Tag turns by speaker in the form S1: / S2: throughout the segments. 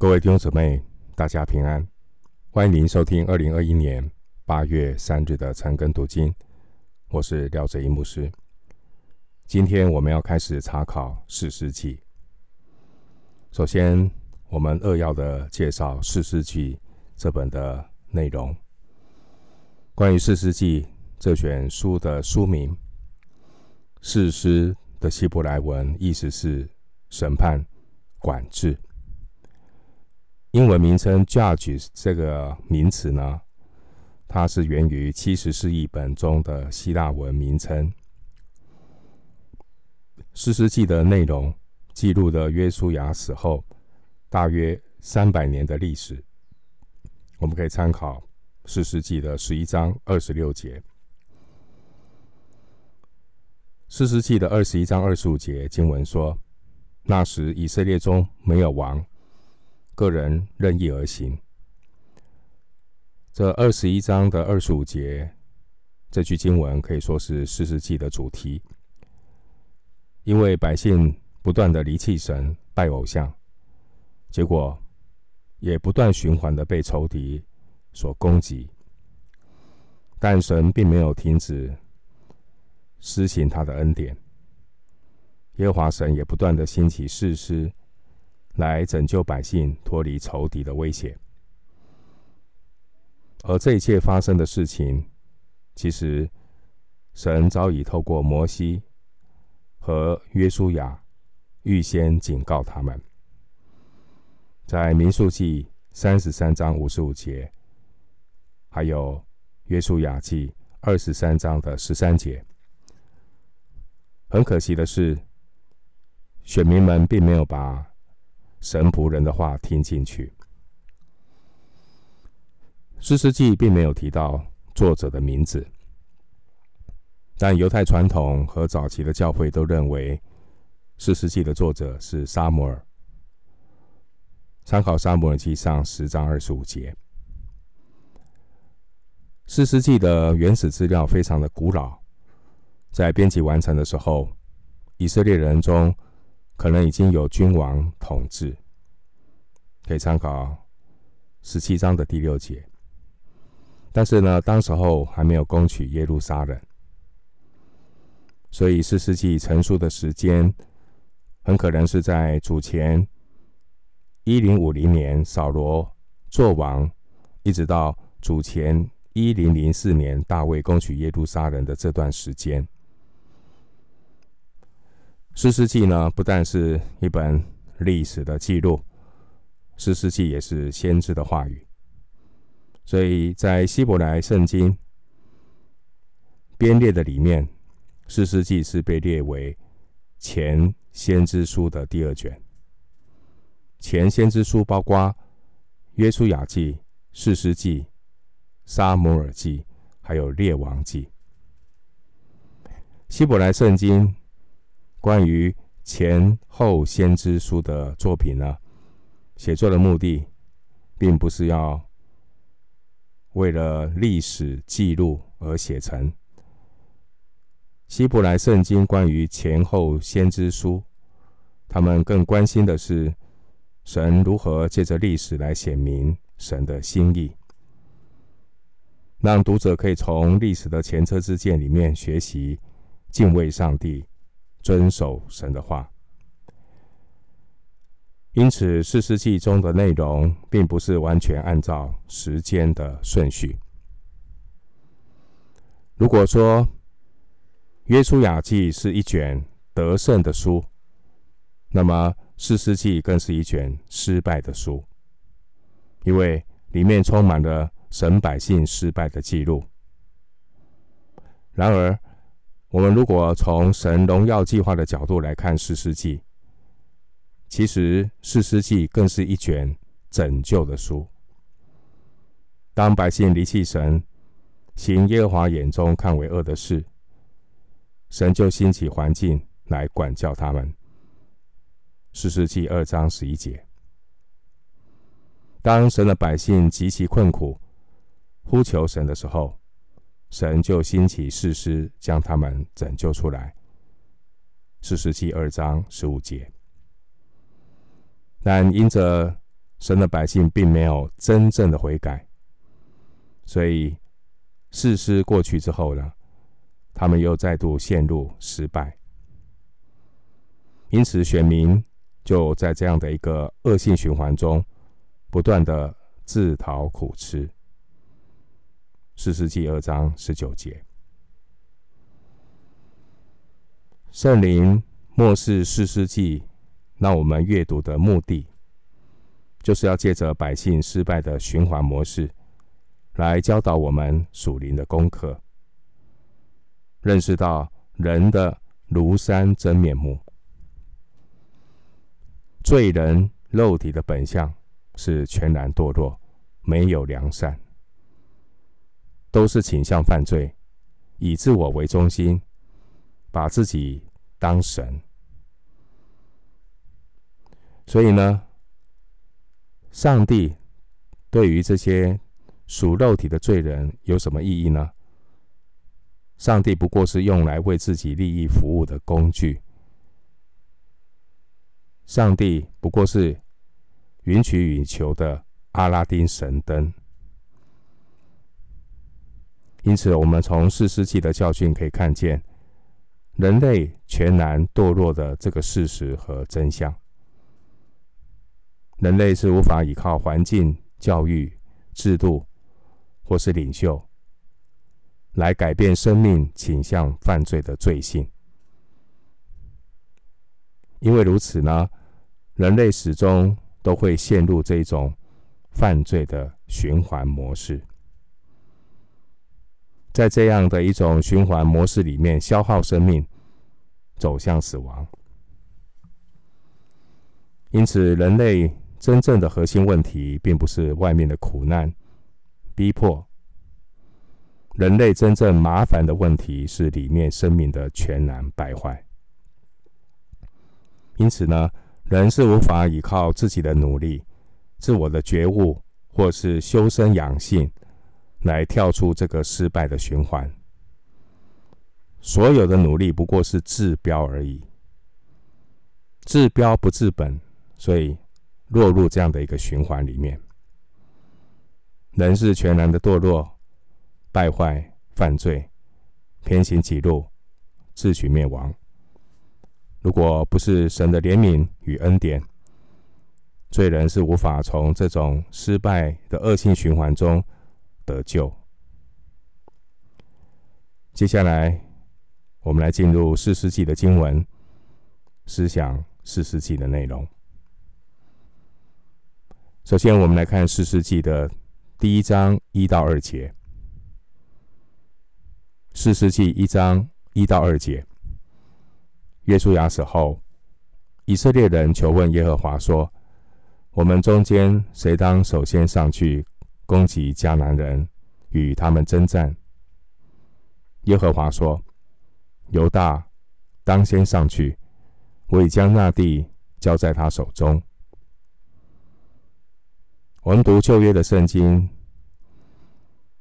S1: 各位弟兄姊妹，大家平安！欢迎您收听二零二一年八月三日的晨更读经。我是廖哲一牧师。今天我们要开始查考士师记。首先，我们扼要的介绍士师记这本的内容。关于士师记这卷书的书名，四师的希伯来文意思是审判、管制。英文名称 “judge” 这个名词呢，它是源于七十士译本中的希腊文名称。四世纪的内容记录了约书亚死后大约三百年的历史。我们可以参考四世纪的十一章二十六节。四世纪的二十一章二十五节经文说：“那时以色列中没有王。”个人任意而行。这二十一章的二十五节，这句经文可以说是士师记的主题，因为百姓不断的离弃神、拜偶像，结果也不断循环的被仇敌所攻击，但神并没有停止施行他的恩典，耶和华神也不断的兴起士师。来拯救百姓脱离仇敌的威胁，而这一切发生的事情，其实神早已透过摩西和约书亚预先警告他们，在民数记三十三章五十五节，还有约书亚记二十三章的十三节。很可惜的是，选民们并没有把。神仆人的话听进去。士师记并没有提到作者的名字，但犹太传统和早期的教会都认为士师记的作者是沙摩尔。参考沙摩尔记上十章二十五节。士师记的原始资料非常的古老，在编辑完成的时候，以色列人中。可能已经有君王统治，可以参考十七章的第六节。但是呢，当时候还没有攻取耶路撒冷，所以四世纪成书的时间很可能是在主前一零五零年扫罗做王，一直到主前一零零四年大卫攻取耶路撒冷的这段时间。士师记呢，不但是一本历史的记录，士师记也是先知的话语。所以在希伯来圣经编列的里面，士师记是被列为前先知书的第二卷。前先知书包括约书亚记、士师记、撒母耳记，还有列王记。希伯来圣经。关于前后先知书的作品呢，写作的目的，并不是要为了历史记录而写成。希伯来圣经关于前后先知书，他们更关心的是神如何借着历史来显明神的心意，让读者可以从历史的前车之鉴里面学习敬畏上帝。遵守神的话，因此士师记中的内容并不是完全按照时间的顺序。如果说约书亚记是一卷得胜的书，那么士师记更是一卷失败的书，因为里面充满了神百姓失败的记录。然而，我们如果从神荣耀计划的角度来看士师记，其实士师记更是一卷拯救的书。当百姓离弃神，行耶和华眼中看为恶的事，神就兴起环境来管教他们。士师记二章十一节。当神的百姓极其困苦，呼求神的时候，神就兴起士师，将他们拯救出来。四十七二章十五节。但因着神的百姓并没有真正的悔改，所以士师过去之后呢，他们又再度陷入失败，因此选民就在这样的一个恶性循环中，不断的自讨苦吃。四世纪二章十九节，圣灵默示士师记，让我们阅读的目的，就是要借着百姓失败的循环模式，来教导我们属灵的功课，认识到人的庐山真面目。罪人肉体的本相是全然堕落，没有良善。都是倾向犯罪，以自我为中心，把自己当神。所以呢，上帝对于这些属肉体的罪人有什么意义呢？上帝不过是用来为自己利益服务的工具。上帝不过是允取予求的阿拉丁神灯。因此，我们从士师记的教训可以看见，人类全然堕落的这个事实和真相。人类是无法依靠环境、教育、制度或是领袖来改变生命倾向犯罪的罪性。因为如此呢，人类始终都会陷入这种犯罪的循环模式。在这样的一种循环模式里面，消耗生命，走向死亡。因此，人类真正的核心问题，并不是外面的苦难、逼迫。人类真正麻烦的问题是里面生命的全然败坏。因此呢，人是无法依靠自己的努力、自我的觉悟，或是修身养性。来跳出这个失败的循环，所有的努力不过是治标而已，治标不治本，所以落入这样的一个循环里面。人是全然的堕落、败坏、犯罪、偏行己路、自取灭亡。如果不是神的怜悯与恩典，罪人是无法从这种失败的恶性循环中。得救。接下来，我们来进入四世纪的经文，思想四世纪的内容。首先，我们来看四世纪的第一章一到二节。四世纪一章一到二节：约书亚死后，以色列人求问耶和华说：“我们中间谁当首先上去？”攻击迦南人，与他们征战。耶和华说：“犹大当先上去，我已将那地交在他手中。”我们读旧约的圣经，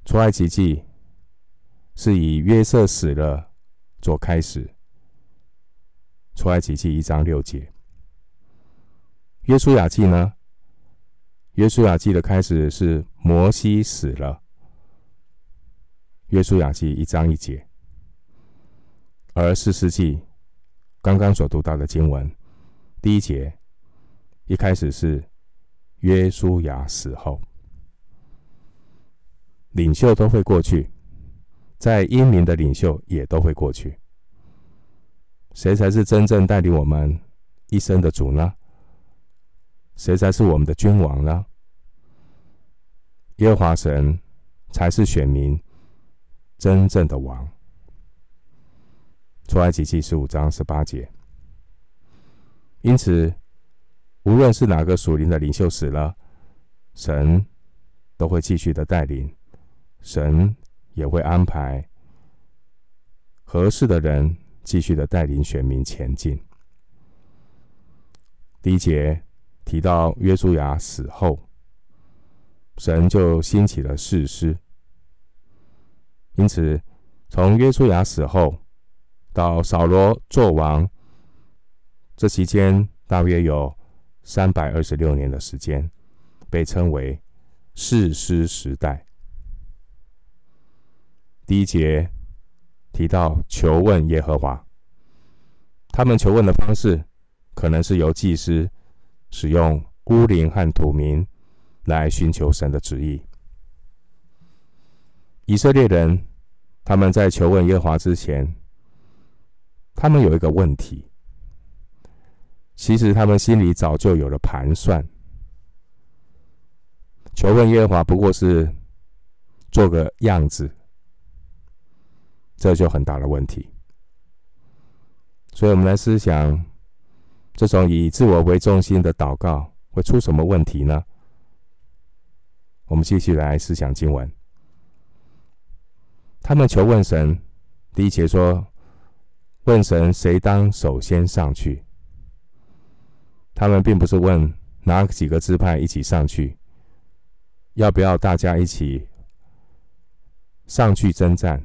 S1: 出埃及记是以约瑟死了做开始。出埃及记一章六节。约书亚记呢？约书亚记的开始是摩西死了。约书亚记一章一节，而四世纪刚刚所读到的经文第一节一开始是约书亚死后，领袖都会过去，再英明的领袖也都会过去。谁才是真正带领我们一生的主呢？谁才是我们的君王呢？耶和华神才是选民真正的王。出埃及记十五章十八节。因此，无论是哪个属灵的领袖死了，神都会继续的带领，神也会安排合适的人继续的带领选民前进。第一节。提到约书亚死后，神就兴起了士师。因此，从约书亚死后到扫罗作王，这期间大约有三百二十六年的时间，被称为士师时代。第一节提到求问耶和华，他们求问的方式可能是由祭司使用孤灵和土民来寻求神的旨意。以色列人他们在求问耶和华之前，他们有一个问题，其实他们心里早就有了盘算。求问耶和华不过是做个样子，这就很大的问题。所以，我们来思想，这种以自我为中心的祷告会出什么问题呢？我们继续来思想经文。他们求问神，第一节说：“问神谁当首先上去。”他们并不是问哪几个支派一起上去。要不要大家一起上去征战，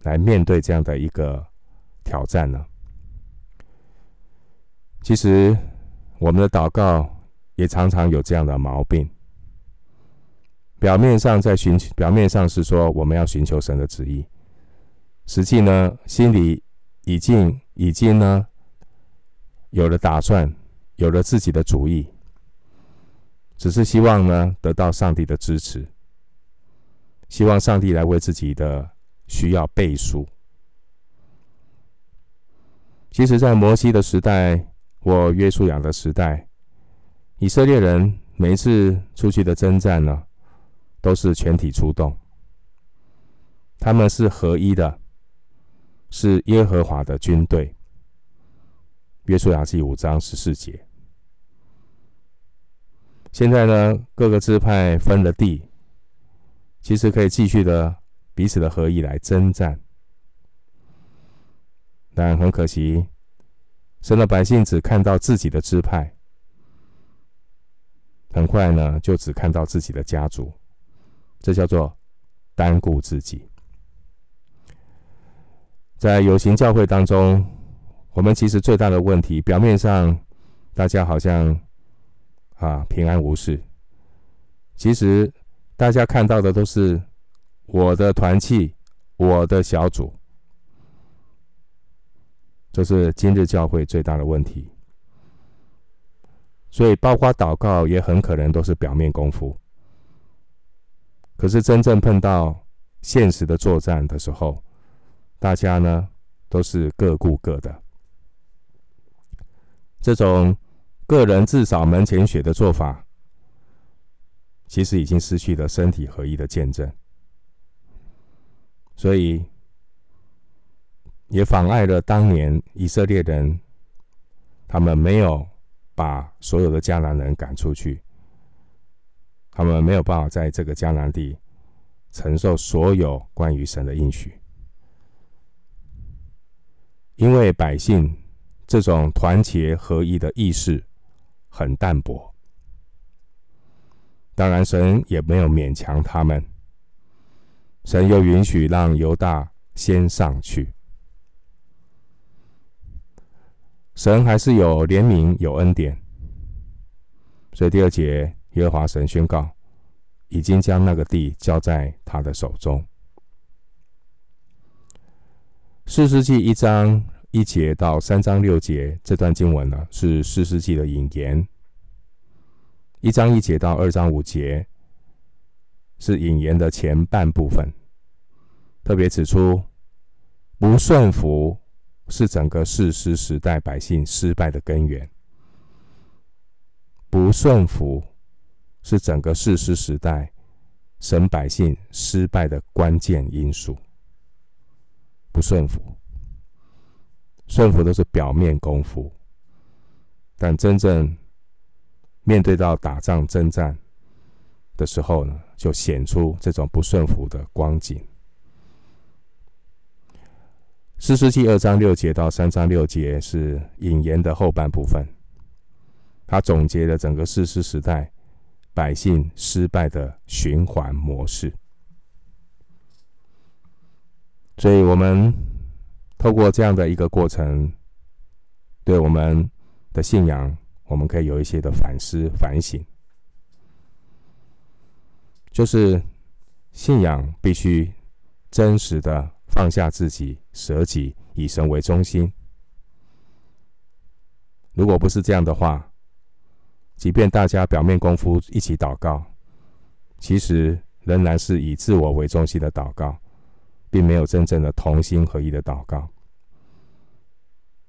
S1: 来面对这样的一个挑战呢？其实我们的祷告也常常有这样的毛病。表面上在寻求，表面上是说我们要寻求神的旨意，实际呢，心里已经已经呢有了打算，有了自己的主意。只是希望呢，得到上帝的支持，希望上帝来为自己的需要背书。其实，在摩西的时代或约书亚的时代，以色列人每一次出去的征战呢，都是全体出动，他们是合一的，是耶和华的军队。约书亚记五章十四节。现在呢，各个支派分了地，其实可以继续的彼此的合一来征战，但很可惜，神的百姓只看到自己的支派，很快呢就只看到自己的家族，这叫做单顾自己。在有形教会当中，我们其实最大的问题，表面上大家好像。啊，平安无事。其实大家看到的都是我的团契，我的小组，这是今日教会最大的问题。所以，包括祷告也很可能都是表面功夫。可是，真正碰到现实的作战的时候，大家呢都是各顾各的。这种。个人自扫门前雪的做法，其实已经失去了身体合一的见证，所以也妨碍了当年以色列人，他们没有把所有的迦南人赶出去，他们没有办法在这个迦南地承受所有关于神的应许，因为百姓这种团结合一的意识。很淡薄，当然神也没有勉强他们，神又允许让犹大先上去，神还是有怜悯有恩典，所以第二节耶和华神宣告，已经将那个地交在他的手中。四世纪一章。一节到三章六节这段经文呢，是四世纪的引言。一章一节到二章五节是引言的前半部分，特别指出不顺服是整个世师时代百姓失败的根源。不顺服是整个世师时代神百姓失败的关键因素。不顺服。顺服都是表面功夫，但真正面对到打仗征战的时候呢，就显出这种不顺服的光景。士师记二章六节到三章六节是引言的后半部分，他总结了整个士师时代百姓失败的循环模式，所以我们。透过这样的一个过程，对我们的信仰，我们可以有一些的反思反省。就是信仰必须真实的放下自己，舍己，以神为中心。如果不是这样的话，即便大家表面功夫一起祷告，其实仍然是以自我为中心的祷告，并没有真正的同心合一的祷告。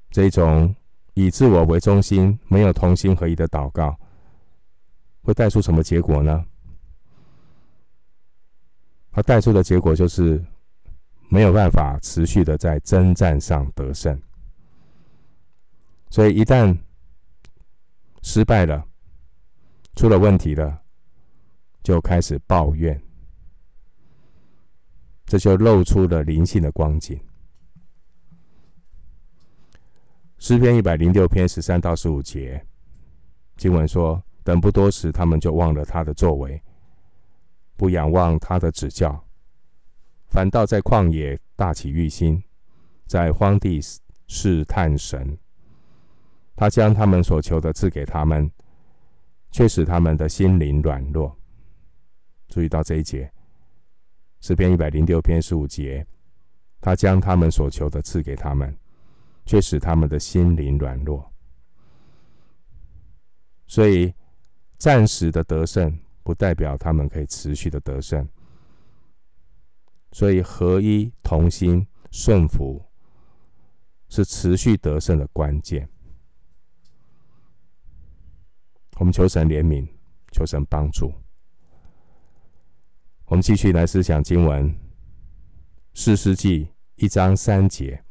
S1: 这种以自我为中心、没有同心合一的祷告，会带出什么结果呢？它带出的结果就是没有办法持续的在征战上得胜。所以一旦失败了，出了问题了，就开始抱怨，这就露出了灵性的光景。诗篇一百零六篇十三到十五节，经文说：“等不多时，他们就忘了他的作为，不仰望他的指教，反倒在旷野大起欲心，在荒地试探神。他将他们所求的赐给他们，却使他们的心灵软弱。”注意到这一节，诗篇一百零六篇十五节，他将他们所求的赐给他们。却使他们的心灵软弱，所以暂时的得胜不代表他们可以持续的得胜。所以合一、同心、顺服是持续得胜的关键。我们求神怜悯，求神帮助。我们继续来思想经文，《四世纪》一章三节。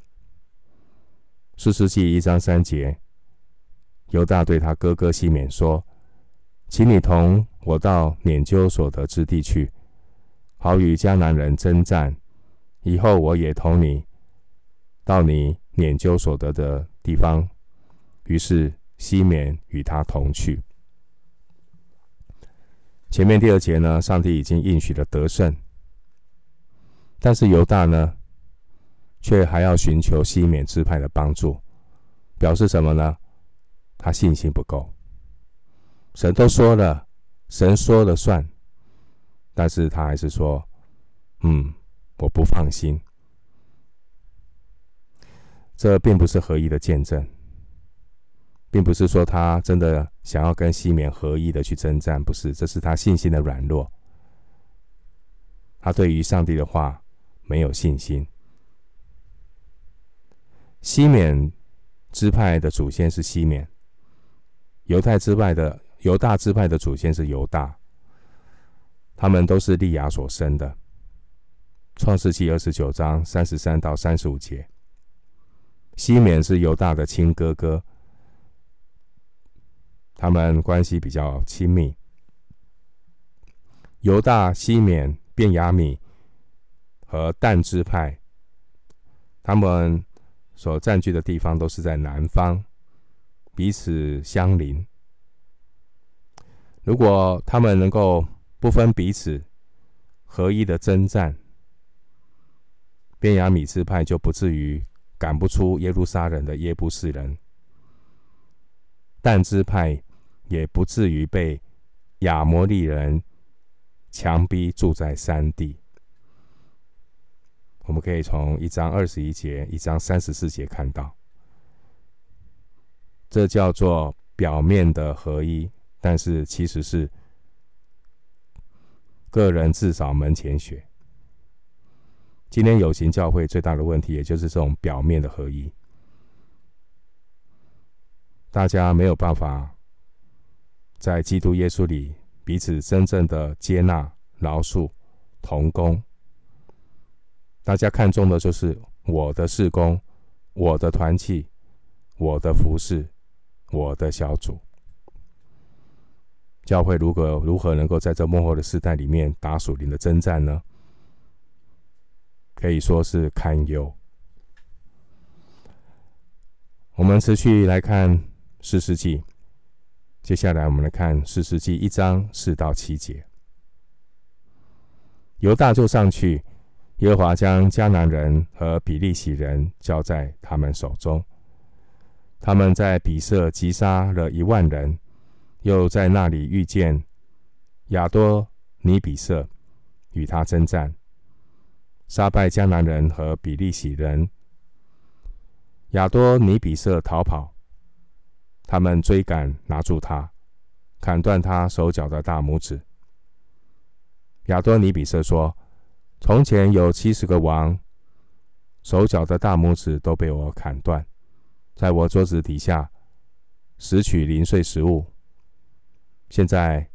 S1: 四世纪一章三节，犹大对他哥哥西缅说：“请你同我到拈阄所得之地去，好与迦南人征战。以后我也同你到你研究所得的地方。”于是西缅与他同去。前面第二节呢，上帝已经应许了得胜，但是犹大呢？却还要寻求西缅支派的帮助，表示什么呢？他信心不够。神都说了，神说了算，但是他还是说：“嗯，我不放心。”这并不是合一的见证，并不是说他真的想要跟西缅合一的去征战，不是，这是他信心的软弱。他对于上帝的话没有信心。西缅支派的祖先是西缅，犹太支派的犹大支派的祖先是犹大，他们都是利亚所生的。创世记二十九章三十三到三十五节，西缅是犹大的亲哥哥，他们关系比较亲密。犹大、西缅、便雅悯和但支派，他们。所占据的地方都是在南方，彼此相邻。如果他们能够不分彼此，合一的征战，便雅米支派就不至于赶不出耶路撒冷的耶布斯人，但支派也不至于被亚摩利人强逼住在山地。我们可以从一章二十一节、一章三十四节看到，这叫做表面的合一，但是其实是个人自扫门前雪。今天有形教会最大的问题，也就是这种表面的合一，大家没有办法在基督耶稣里彼此真正的接纳、饶恕、同工。大家看重的就是我的事工、我的团契、我的服事、我的小组。教会如何如何能够在这幕后的时代里面打属灵的征战呢？可以说是堪忧。我们持续来看四世纪，接下来我们来看四世纪一章四到七节，犹大就上去。耶和华将迦南人和比利洗人交在他们手中，他们在比色击杀了一万人，又在那里遇见亚多尼比色与他征战，杀败迦南人和比利洗人。亚多尼比色逃跑，他们追赶，拿住他，砍断他手脚的大拇指。亚多尼比色说：“从前有七十个王，手脚的大拇指都被我砍断，在我桌子底下拾取零碎食物。现在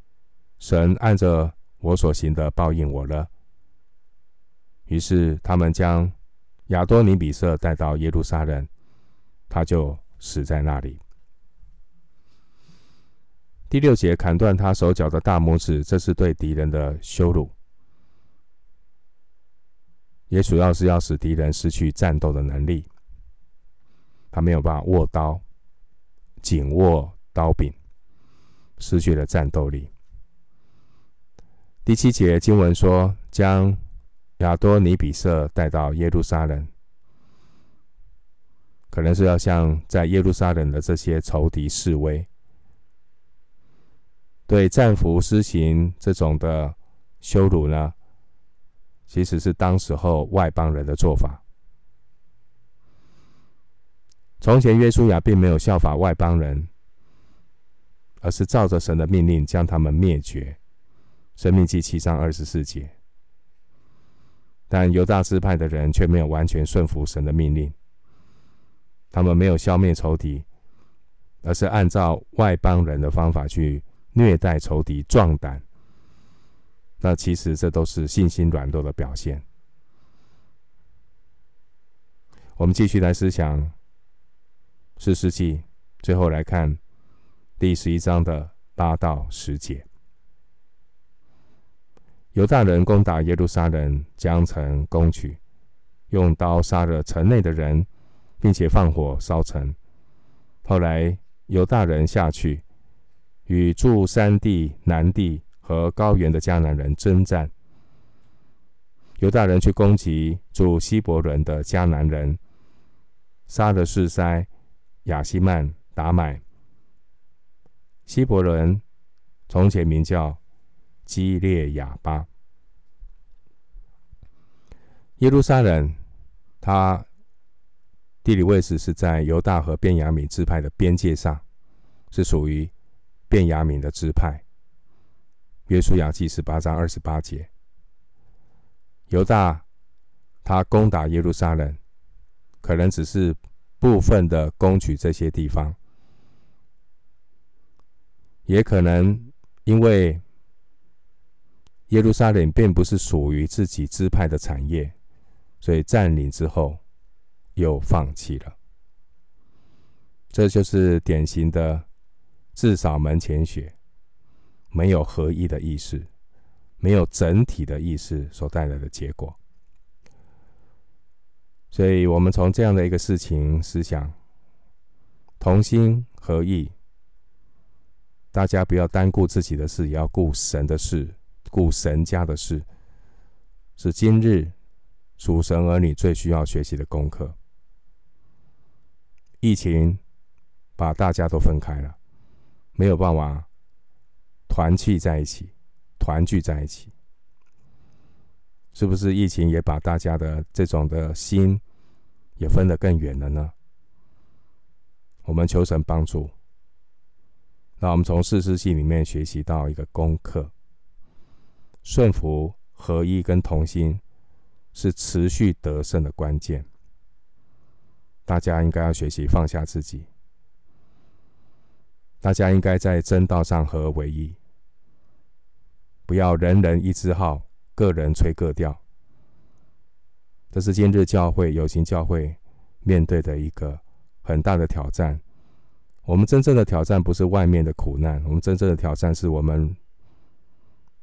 S1: 神按着我所行的报应我了。”于是他们将亚多尼比色带到耶路撒冷，他就死在那里。第六节，砍断他手脚的大拇指，这是对敌人的羞辱，也主要是要使敌人失去战斗的能力，他没有办法握刀，紧握刀柄，失去了战斗力。第七节经文说，将亚多尼比色带到耶路撒冷，可能是要向在耶路撒冷的这些仇敌示威。对战俘施行这种的羞辱呢，其实是当时候外邦人的做法。从前约书亚并没有效法外邦人，而是照着神的命令将他们灭绝。申命记七章二十四节。但犹大支派的人却没有完全顺服神的命令，他们没有消灭仇敌，而是按照外邦人的方法去。虐待仇敌，壮胆。那其实这都是信心软弱的表现。我们继续来思想士师记，最后来看第十一章的八到十节。犹大人攻打耶路撒冷，将城攻取，用刀杀了城内的人，并且放火烧城。后来犹大人下去。与住山地、南地和高原的迦南人征战。犹大人去攻击住希伯伦的迦南人，杀了示筛、亚希曼、达买。希伯伦从前名叫基列雅巴。耶路撒冷，它地理位置是在犹大和便雅悯支派的边界上，是属于。便雅悯的支派，约书亚记十八章二十八节，犹大他攻打耶路撒冷，可能只是部分的攻取这些地方，也可能因为耶路撒冷并不是属于自己支派的产业，所以占领之后又放弃了。这就是典型的。至少门前雪，没有合一的意识，没有整体的意识所带来的结果。所以，我们从这样的一个事情思想，同心合意，大家不要单顾自己的事，也要顾神的事，顾神家的事，是今日属神儿女最需要学习的功课。疫情把大家都分开了。没有办法团聚在一起，团聚在一起，是不是疫情也把大家的这种的心也分得更远了呢？我们求神帮助。那我们从士师记里面学习到一个功课：顺服、合一跟同心是持续得胜的关键。大家应该要学习放下自己。大家应该在真道上合而为一，不要人人一支号，各人吹各调。这是今日教会有形教会面对的一个很大的挑战。我们真正的挑战不是外面的苦难，我们真正的挑战是我们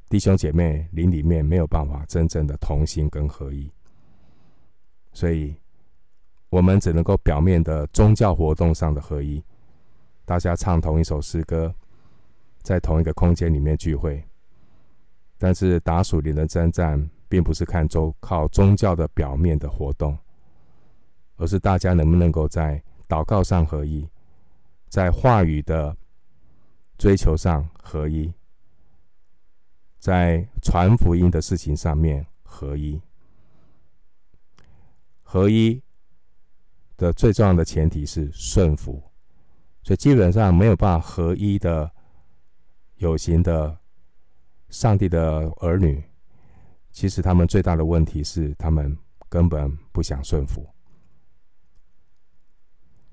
S1: 弟兄姐妹灵里面没有办法真正的同心跟合一，所以我们只能够表面的宗教活动上的合一。大家唱同一首诗歌，在同一个空间里面聚会，但是打属灵的征战，并不是看宗靠宗教的表面的活动，而是大家能不能够在祷告上合一，在话语的追求上合一，在传福音的事情上面合一。合一的最重要的前提是顺服，所以基本上没有办法合一的有形的上帝的儿女，其实他们最大的问题是他们根本不想顺服。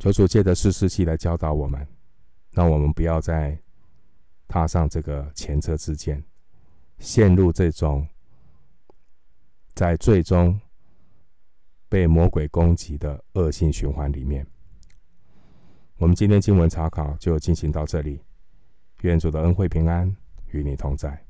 S1: 求主借着士师记来教导我们，让我们不要再踏上这个前车之鉴，陷入这种在最终。被魔鬼攻击的恶性循环里面，我们今天经文查考就进行到这里。愿主的恩惠平安与你同在。